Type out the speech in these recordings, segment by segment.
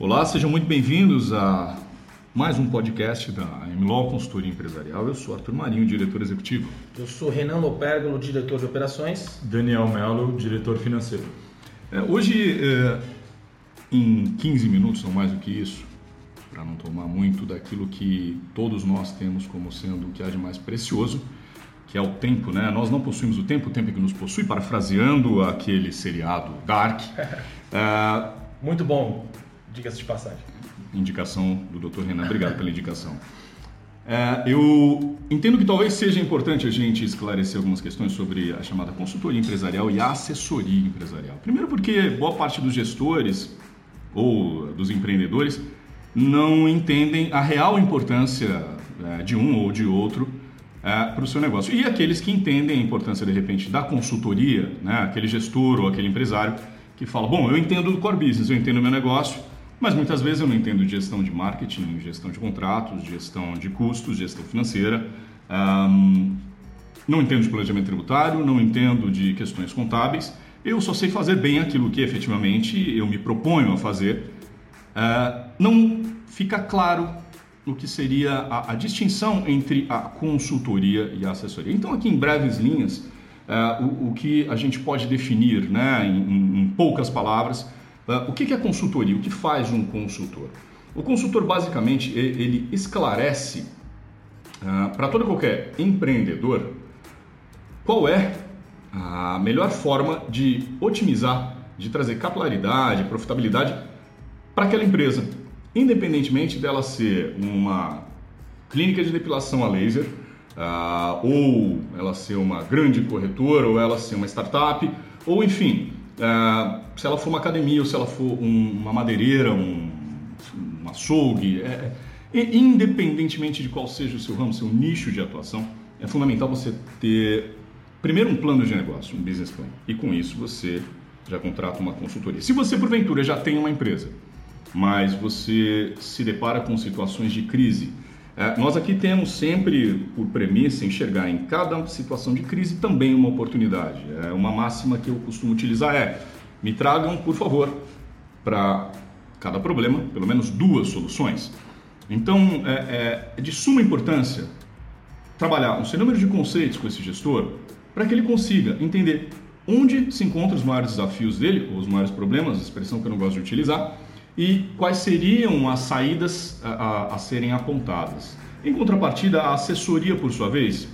Olá, sejam muito bem-vindos a mais um podcast da MLO Consultoria Empresarial. Eu sou Arthur Marinho, diretor executivo. Eu sou Renan Lopérgolo, diretor de operações. Daniel Melo, diretor financeiro. É, hoje, é, em 15 minutos, não mais do que isso, para não tomar muito daquilo que todos nós temos como sendo o que há de mais precioso, que é o tempo, né? Nós não possuímos o tempo, o tempo é que nos possui, parafraseando aquele seriado Dark. É, muito bom diga-se de passagem. Indicação do Dr. Renan, obrigado pela indicação. É, eu entendo que talvez seja importante a gente esclarecer algumas questões sobre a chamada consultoria empresarial e a assessoria empresarial. Primeiro, porque boa parte dos gestores ou dos empreendedores não entendem a real importância é, de um ou de outro é, para o seu negócio. E aqueles que entendem a importância, de repente, da consultoria, né, aquele gestor ou aquele empresário que fala: Bom, eu entendo do core business, eu entendo o meu negócio mas muitas vezes eu não entendo de gestão de marketing, gestão de contratos, gestão de custos, gestão financeira. Um, não entendo de planejamento tributário, não entendo de questões contábeis. Eu só sei fazer bem aquilo que efetivamente eu me proponho a fazer. Uh, não fica claro o que seria a, a, distinção entre a consultoria e a assessoria. Então, aqui em breves linhas, uh, o, o, que a gente pode definir né, em, em poucas palavras o que é consultoria? O que faz um consultor? O consultor, basicamente, ele esclarece uh, para todo qualquer empreendedor qual é a melhor forma de otimizar, de trazer capilaridade, profitabilidade para aquela empresa, independentemente dela ser uma clínica de depilação a laser, uh, ou ela ser uma grande corretora, ou ela ser uma startup, ou enfim, uh, se ela for uma academia ou se ela for um, uma madeireira, um, um açougue, é, é, independentemente de qual seja o seu ramo, seu nicho de atuação, é fundamental você ter primeiro um plano de negócio, um business plan. E com isso você já contrata uma consultoria. Se você porventura já tem uma empresa, mas você se depara com situações de crise, é, nós aqui temos sempre por premissa enxergar em cada situação de crise também uma oportunidade. É uma máxima que eu costumo utilizar é me tragam, por favor, para cada problema, pelo menos duas soluções. Então, é, é de suma importância trabalhar um sem número de conceitos com esse gestor para que ele consiga entender onde se encontram os maiores desafios dele, ou os maiores problemas, expressão que eu não gosto de utilizar, e quais seriam as saídas a, a, a serem apontadas. Em contrapartida, a assessoria, por sua vez,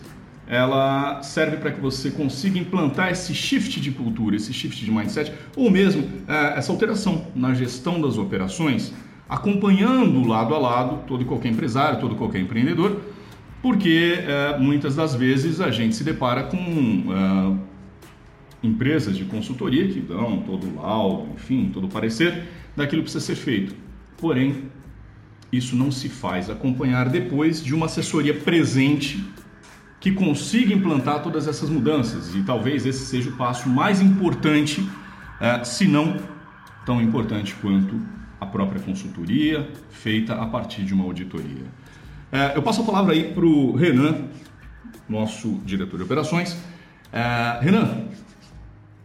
ela serve para que você consiga implantar esse shift de cultura, esse shift de mindset, ou mesmo é, essa alteração na gestão das operações, acompanhando lado a lado todo e qualquer empresário, todo e qualquer empreendedor, porque é, muitas das vezes a gente se depara com é, empresas de consultoria que dão todo o laudo, enfim, todo o parecer daquilo que precisa ser feito. Porém, isso não se faz acompanhar depois de uma assessoria presente que consiga implantar todas essas mudanças. E talvez esse seja o passo mais importante, eh, se não tão importante quanto a própria consultoria feita a partir de uma auditoria. Eh, eu passo a palavra aí para o Renan, nosso diretor de operações. Eh, Renan,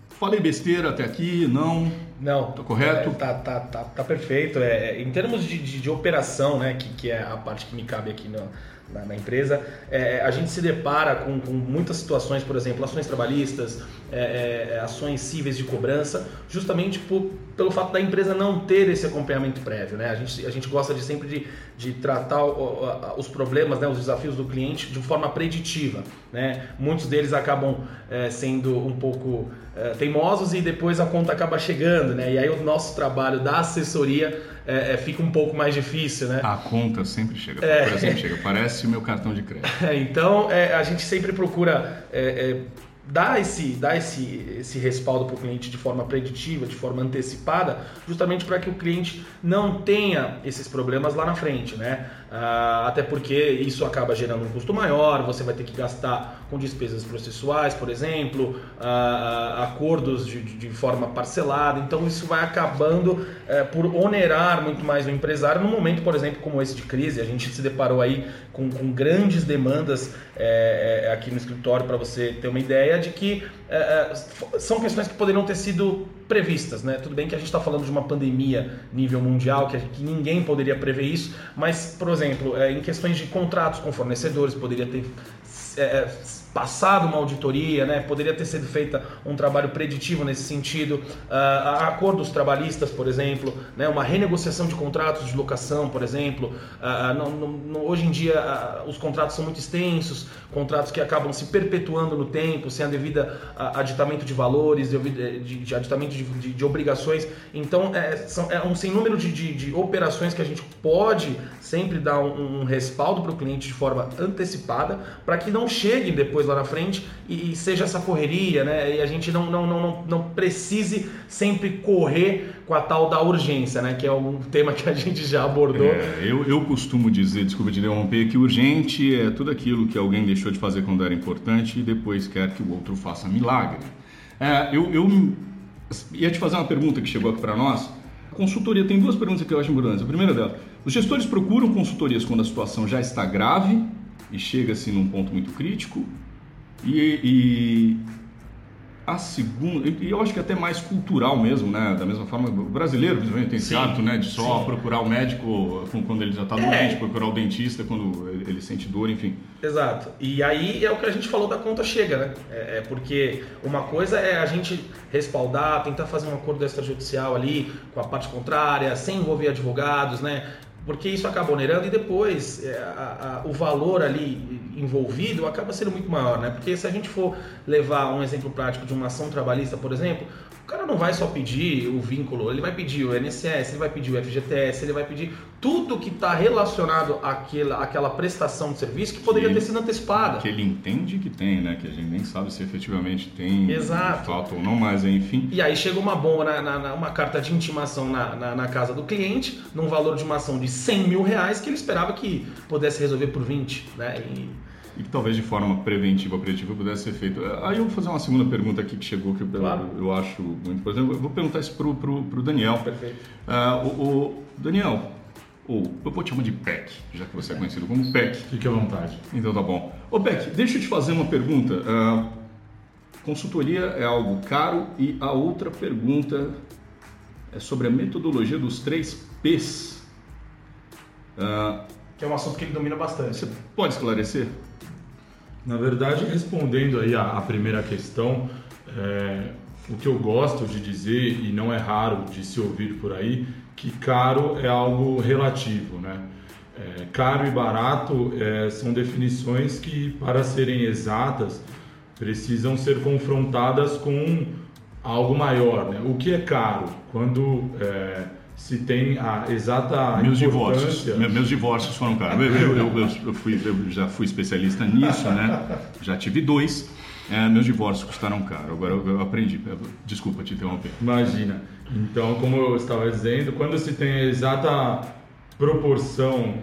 falei besteira até aqui? Não? Não. Tá correto? É, tá, tá, tá, tá perfeito. É, em termos de, de, de, operação, né, que, que é a parte que me cabe aqui no, na, na, empresa, é, a gente se depara com, com, muitas situações, por exemplo, ações trabalhistas, é, é, ações cíveis de cobrança, justamente por, pelo fato da empresa não ter esse acompanhamento prévio. Né? A, gente, a gente gosta de sempre de, de tratar o, os problemas, né, os desafios do cliente de forma preditiva. Né? Muitos deles acabam é, sendo um pouco é, teimosos e depois a conta acaba chegando, né? E aí o nosso trabalho da assessoria é, é, fica um pouco mais difícil, né? A conta sempre chega, a é. sempre chega. Parece o meu cartão de crédito. É, então é, a gente sempre procura dar esse, dar esse, esse respaldo para o cliente de forma preditiva, de forma antecipada, justamente para que o cliente não tenha esses problemas lá na frente, né? Uh, até porque isso acaba gerando um custo maior, você vai ter que gastar com despesas processuais, por exemplo, uh, acordos de, de, forma parcelada, então isso vai acabando uh, por onerar muito mais o empresário no momento, por exemplo, como esse de crise. A gente se deparou aí com, com grandes demandas é, aqui no escritório, para você ter uma ideia de que é, são questões que poderiam ter sido previstas. Né? Tudo bem que a gente está falando de uma pandemia nível mundial, que, que, ninguém poderia prever isso, mas, por exemplo, é, em questões de contratos com fornecedores, poderia ter é, passado uma auditoria, né? poderia ter sido feita um trabalho preditivo nesse sentido, uh, acordos trabalhistas, por exemplo, né? uma renegociação de contratos de locação, por exemplo. Uh, hoje em dia uh, os contratos são muito extensos, contratos que acabam se perpetuando no tempo, sem a devida aditamento de valores, de, de, de aditamento de, de, de, obrigações. Então é, são, é um sem número de, de, operações que a gente pode sempre dar um, um respaldo para o cliente de forma antecipada, para que não chegue depois lá na frente e, e, seja essa correria, né? E a gente não, não, não, não precise sempre correr com a tal da urgência, né? Que é um tema que a gente já abordou. É, eu, eu costumo dizer, desculpa te interromper, que urgente é tudo aquilo que alguém deixou de fazer quando era importante e depois quer que o outro faça milagre. É, eu, eu ia te fazer uma pergunta que chegou aqui para nós. Consultoria tem duas perguntas que eu acho importantes. A primeira delas, os gestores procuram consultorias quando a situação já está grave e chega-se num ponto muito crítico e, e a segunda, e eu acho que é até mais cultural mesmo, né? Da mesma forma, o brasileiro principalmente tem esse hábito, né? De só sim. procurar o médico quando ele já está doente, é. procurar o dentista quando ele sente dor, enfim. Exato. E aí é o que a gente falou da conta chega, né? É, é porque uma coisa é a gente respaldar, tentar fazer um acordo extrajudicial ali com a parte contrária, sem envolver advogados, né? Porque isso acaba onerando e depois é, a, a, o valor ali envolvido acaba sendo muito maior, né? Porque se a gente for levar um exemplo prático de uma ação trabalhista, por exemplo, cara não vai só pedir o vínculo, ele vai pedir o INSS, ele vai pedir o FGTS, ele vai pedir tudo que está relacionado àquela, àquela prestação de serviço que poderia que ter sido antecipada. Que ele entende que tem, né? Que a gente nem sabe se efetivamente tem Exato. falta ou não, mas enfim. E aí chega uma bomba, na, na, na uma carta de intimação na, na, na, casa do cliente, num valor de uma ação de 100 mil reais, que ele esperava que pudesse resolver por 20, né? E e que talvez de forma preventiva ou preventiva pudesse ser feito. Aí eu vou fazer uma segunda pergunta aqui que chegou, que eu, claro. eu, acho muito importante. Eu vou perguntar isso para o Daniel. Perfeito. Uh, o, o, Daniel, ou eu vou te chamar de PEC, já que você é conhecido como PEC. Fique à vontade. Então tá bom. Ô PEC, deixa eu te fazer uma pergunta. Uh, consultoria é algo caro e a outra pergunta é sobre a metodologia dos três P's. Uh, que é um assunto que ele domina bastante. Você pode esclarecer? Na verdade, respondendo aí a, a primeira questão, é, o que eu gosto de dizer, e não é raro de se ouvir por aí, que caro é algo relativo, né? É, caro e barato é, são definições que, para serem exatas, precisam ser confrontadas com algo maior. Né? O que é caro? Quando é, se tem a exata meus divórcios. meus divórcios foram caros eu, eu, eu, eu, fui, eu já fui especialista nisso né? Já tive dois. É, meus divórcios custaram caro. Agora eu, aprendi. Desculpa te interromper. Imagina. Então como eu estava dizendo quando se tem a exata proporção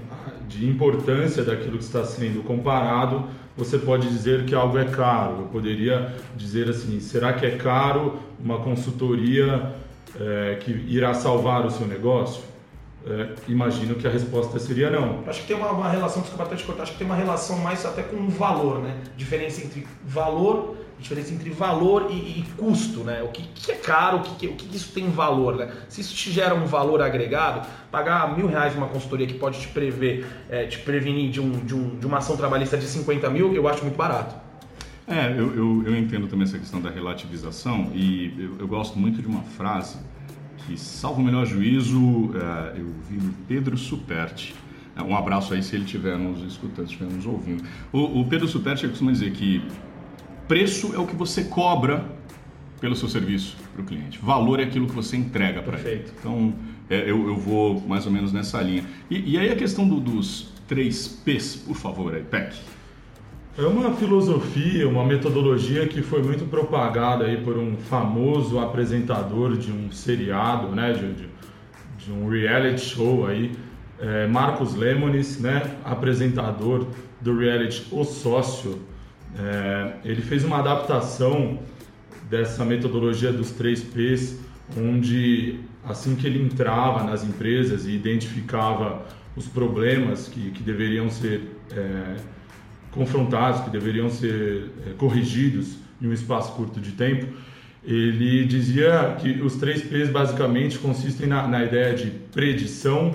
de importância daquilo que está sendo comparado você pode dizer que algo é caro. Eu poderia dizer assim será que é caro uma consultoria é, que irá salvar o seu negócio? É, imagino que a resposta seria não. Acho que tem uma, uma relação, desculpa até te cortar, acho que tem uma relação mais até com o valor, né? Diferença entre valor, diferença entre valor e, e custo, né? O que, que é caro, o que, o que isso tem valor, né? Se isso te gera um valor agregado, pagar mil reais uma consultoria que pode te prever, é, te prevenir de, um, de, um, de uma ação trabalhista de 50 mil, eu acho muito barato. É, eu, eu, eu, entendo também essa questão da relativização e eu, eu gosto muito de uma frase que, salvo o melhor juízo, é, eu vi no Pedro Superti. É, um abraço aí se ele estiver nos escutando, estiver nos ouvindo. O, o Pedro Superti costuma dizer que preço é o que você cobra pelo seu serviço para o cliente. Valor é aquilo que você entrega para ele. Então, é, eu, eu, vou mais ou menos nessa linha. E, e aí a questão do, dos três P's, por favor, aí, PEC. É uma filosofia, uma metodologia que foi muito propagada aí por um famoso apresentador de um seriado, né, de, de, de um reality show aí, é, Marcos Lemonis, né, apresentador do reality O Sócio. É, ele fez uma adaptação dessa metodologia dos três P's, onde assim que ele entrava nas empresas e identificava os problemas que, que deveriam ser é, confrontados, que deveriam ser é, corrigidos em um espaço curto de tempo, ele dizia que os três P's basicamente consistem na, na ideia de predição,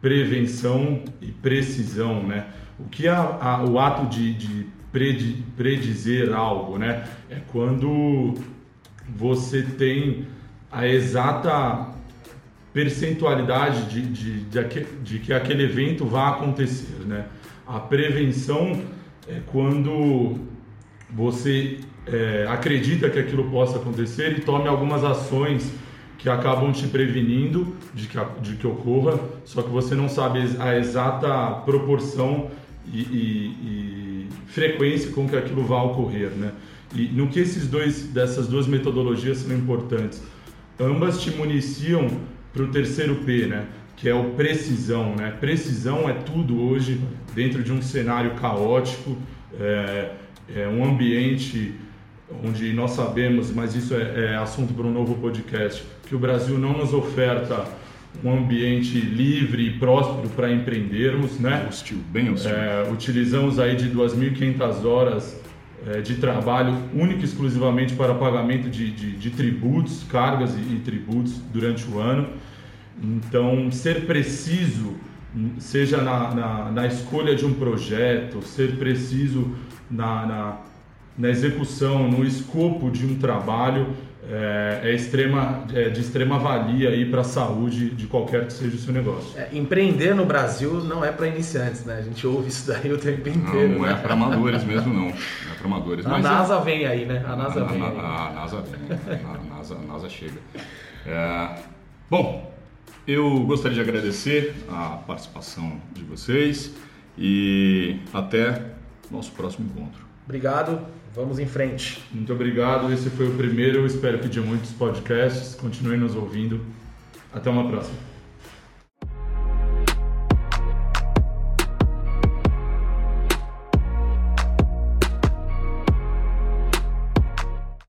prevenção e precisão, né? O que é a, o ato de, de predi, predizer algo, né? É quando você tem a exata percentualidade de, de, de, de, que aquele evento vai acontecer, né? A prevenção é quando você é, acredita que aquilo possa acontecer e tome algumas ações que acabam te prevenindo de que, de que ocorra, só que você não sabe a exata proporção e, e, e frequência com que aquilo vai ocorrer, né? E no que esses dois, dessas duas metodologias são importantes? Ambas te municiam para o terceiro P, né? Que é o precisão, né? Precisão é tudo hoje dentro de um cenário caótico, é, é um ambiente onde nós sabemos, mas isso é, é assunto para um novo podcast, que o Brasil não nos oferta um ambiente livre e próspero para empreendermos, né? Hostil, bem hostil. É, utilizamos aí de 2.500 horas é, de trabalho único e exclusivamente para pagamento de, de, de tributos, cargas e, e, tributos durante o ano. Então, ser preciso, seja na, na, na escolha de um projeto, ser preciso na, na, na execução, no escopo de um trabalho, é, é, extrema, é de extrema valia para a saúde de qualquer que seja o seu negócio. É, empreender no Brasil não é para iniciantes, né? A gente ouve isso daí o tempo inteiro. Não, não é né? para amadores mesmo, não. Não é para amadores. A NASA é... vem aí, né? A NASA a, vem. A, aí. a, NASA vem. A NASA, a NASA chega. É, bom, eu gostaria de agradecer a participação de vocês e até nosso próximo encontro. Obrigado. Vamos em frente. Muito obrigado. Esse foi o primeiro, espero que de muitos podcasts. Continue nos ouvindo. Até uma próxima.